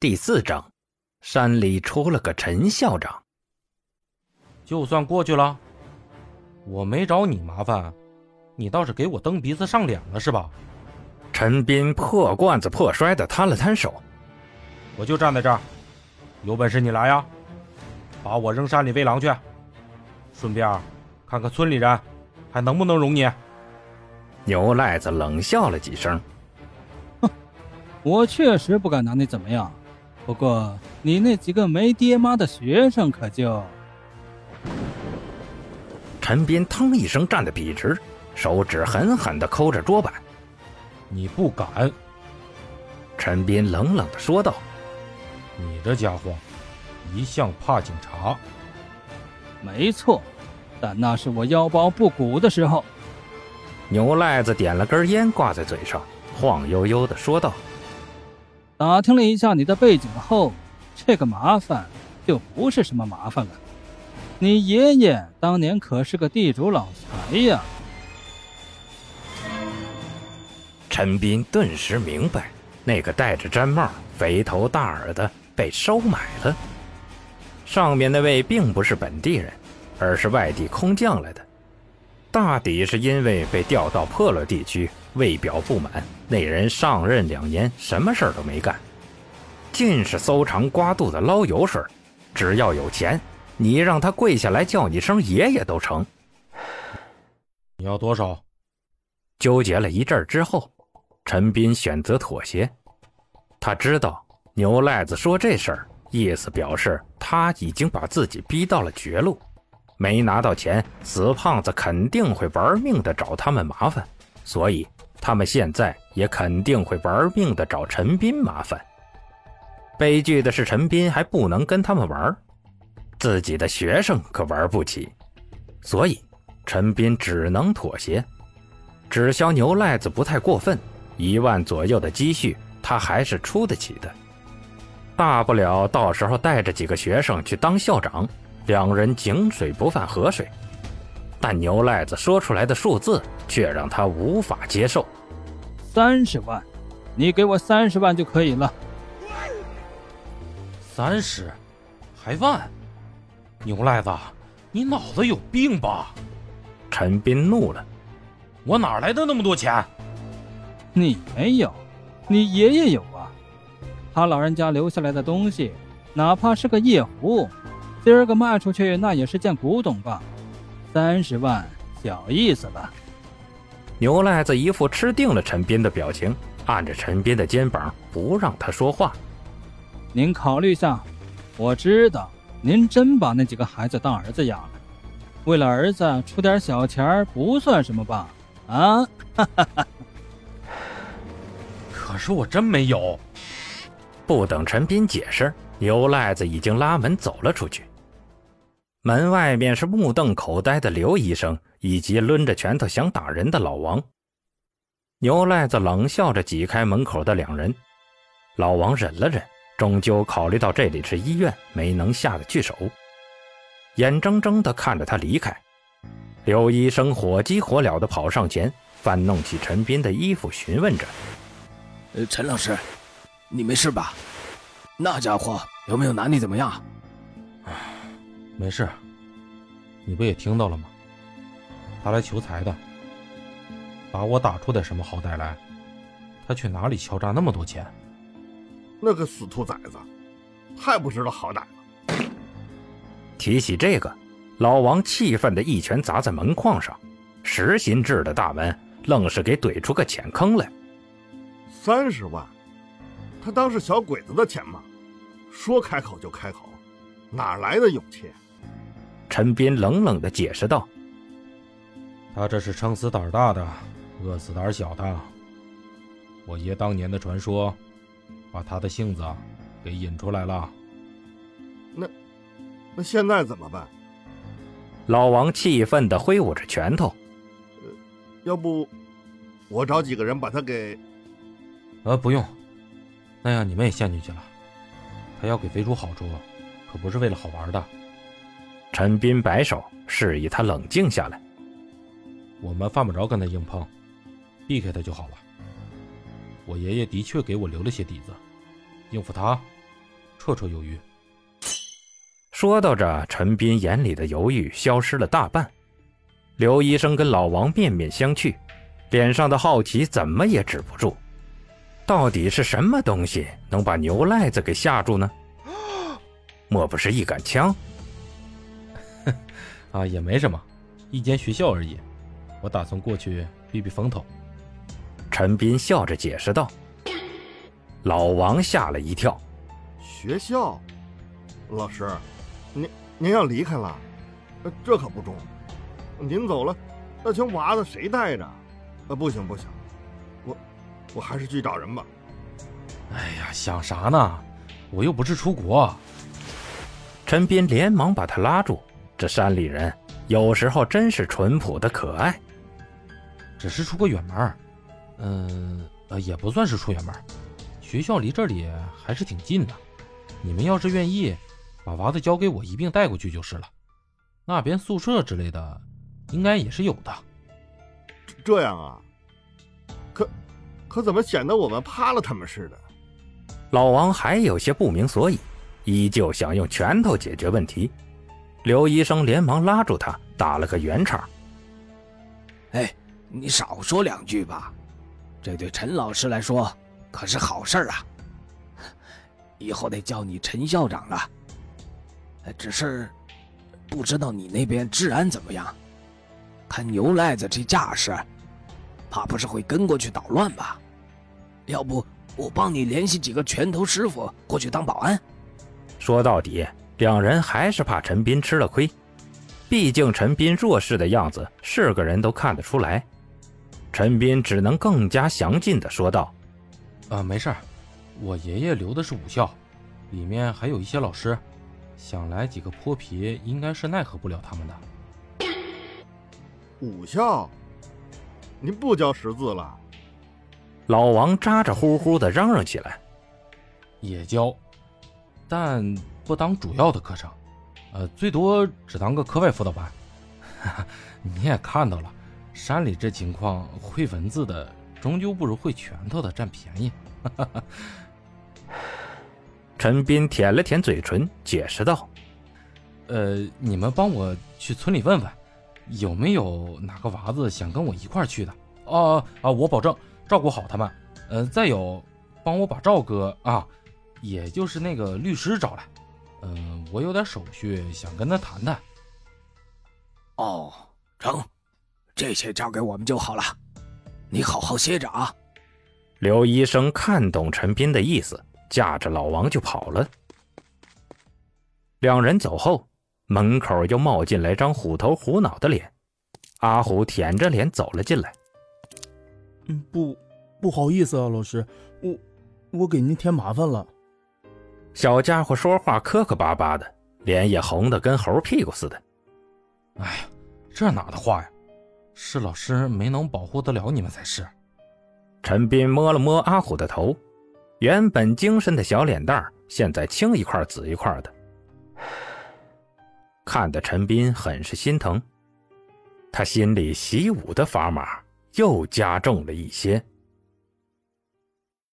第四章，山里出了个陈校长。就算过去了，我没找你麻烦，你倒是给我蹬鼻子上脸了是吧？陈斌破罐子破摔的摊了摊手，我就站在这儿，有本事你来呀，把我扔山里喂狼去，顺便看看村里人还能不能容你。牛赖子冷笑了几声，哼，我确实不敢拿你怎么样。不过，你那几个没爹妈的学生可就……陈斌腾一声站得笔直，手指狠狠地抠着桌板。你不敢！陈斌冷冷地说道：“你这家伙一向怕警察。”没错，但那是我腰包不鼓的时候。牛赖子点了根烟，挂在嘴上，晃悠悠地说道。打听了一下你的背景后，这个麻烦就不是什么麻烦了。你爷爷当年可是个地主老财呀！陈斌顿时明白，那个戴着毡帽、肥头大耳的被收买了。上面那位并不是本地人，而是外地空降来的，大抵是因为被调到破了地区。为表不满，那人上任两年，什么事儿都没干，尽是搜肠刮肚的捞油水。只要有钱，你让他跪下来叫你声爷爷都成。你要多少？纠结了一阵之后，陈斌选择妥协。他知道牛赖子说这事儿，意思表示他已经把自己逼到了绝路，没拿到钱，死胖子肯定会玩命的找他们麻烦，所以。他们现在也肯定会玩命的找陈斌麻烦。悲剧的是，陈斌还不能跟他们玩，自己的学生可玩不起，所以陈斌只能妥协。只消牛赖子不太过分，一万左右的积蓄他还是出得起的。大不了到时候带着几个学生去当校长，两人井水不犯河水。但牛赖子说出来的数字却让他无法接受。三十万，你给我三十万就可以了。三十，还万？牛赖子，你脑子有病吧？陈斌怒了：“我哪来的那么多钱？你没有，你爷爷有啊。他老人家留下来的东西，哪怕是个夜壶，今儿个卖出去那也是件古董吧。”三十万，小意思了。牛赖子一副吃定了陈斌的表情，按着陈斌的肩膀，不让他说话。您考虑下，我知道您真把那几个孩子当儿子养了，为了儿子出点小钱不算什么吧？啊，哈哈哈。可是我真没有。不等陈斌解释，牛赖子已经拉门走了出去。门外面是目瞪口呆的刘医生，以及抡着拳头想打人的老王。牛赖子冷笑着挤开门口的两人。老王忍了忍，终究考虑到这里是医院，没能下得去手，眼睁睁地看着他离开。刘医生火急火燎地跑上前，翻弄起陈斌的衣服，询问着：“呃，陈老师，你没事吧？那家伙有没有拿你怎么样？”没事，你不也听到了吗？他来求财的，把我打出点什么好歹来，他去哪里敲诈那么多钱？那个死兔崽子，太不知道好歹了！提起这个，老王气愤的一拳砸在门框上，实心制的大门愣是给怼出个浅坑来。三十万，他当是小鬼子的钱吗？说开口就开口，哪来的勇气？陈斌冷冷的解释道：“他这是撑死胆大的，饿死胆小的。我爷当年的传说，把他的性子给引出来了。那，那现在怎么办？”老王气愤的挥舞着拳头：“呃，要不，我找几个人把他给……呃，不用，那样你们也陷进去了。他要给肥猪好处，可不是为了好玩的。”陈斌摆手，示意他冷静下来。我们犯不着跟他硬碰，避开他就好了。我爷爷的确给我留了些底子，应付他绰绰有余。说到这，陈斌眼里的犹豫消失了大半。刘医生跟老王面面相觑，脸上的好奇怎么也止不住。到底是什么东西能把牛癞子给吓住呢？莫不是一杆枪？啊，也没什么，一间学校而已。我打算过去避避风头。陈斌笑着解释道。老王吓了一跳。学校，老师，您您要离开了，这可不中。您走了，那群娃子谁带着？啊，不行不行，我我还是去找人吧。哎呀，想啥呢？我又不是出国。陈斌连忙把他拉住。这山里人有时候真是淳朴的可爱。只是出个远门，嗯呃，也不算是出远门。学校离这里还是挺近的。你们要是愿意，把娃子交给我一并带过去就是了。那边宿舍之类的，应该也是有的。这样啊？可可怎么显得我们怕了他们似的？老王还有些不明所以，依旧想用拳头解决问题。刘医生连忙拉住他，打了个圆场。哎，你少说两句吧，这对陈老师来说可是好事啊。以后得叫你陈校长了。只是不知道你那边治安怎么样？看牛赖子这架势，怕不是会跟过去捣乱吧？要不我帮你联系几个拳头师傅过去当保安。说到底。两人还是怕陈斌吃了亏，毕竟陈斌弱势的样子是个人都看得出来。陈斌只能更加详尽的说道：“啊，没事我爷爷留的是武校，里面还有一些老师，想来几个泼皮应该是奈何不了他们的。”武校，您不教识字了？老王咋咋呼呼的嚷嚷起来：“也教，但……”不当主要的课程，呃，最多只当个课外辅导班。你也看到了，山里这情况，会文字的终究不如会拳头的占便宜。陈斌舔了舔嘴唇，解释道：“呃，你们帮我去村里问问，有没有哪个娃子想跟我一块去的？哦啊，我保证照顾好他们。呃，再有，帮我把赵哥啊，也就是那个律师找来。”嗯，我有点手续想跟他谈谈。哦，成，这些交给我们就好了。你好好歇着啊。刘医生看懂陈斌的意思，架着老王就跑了。两人走后，门口又冒进来张虎头虎脑的脸。阿虎舔着脸走了进来。嗯，不，不好意思啊，老师，我我给您添麻烦了。小家伙说话磕磕巴巴的，脸也红得跟猴屁股似的。哎呀，这哪的话呀？是老师没能保护得了你们才是。陈斌摸了摸阿虎的头，原本精神的小脸蛋现在青一块紫一块的，看得陈斌很是心疼。他心里习武的砝码又加重了一些。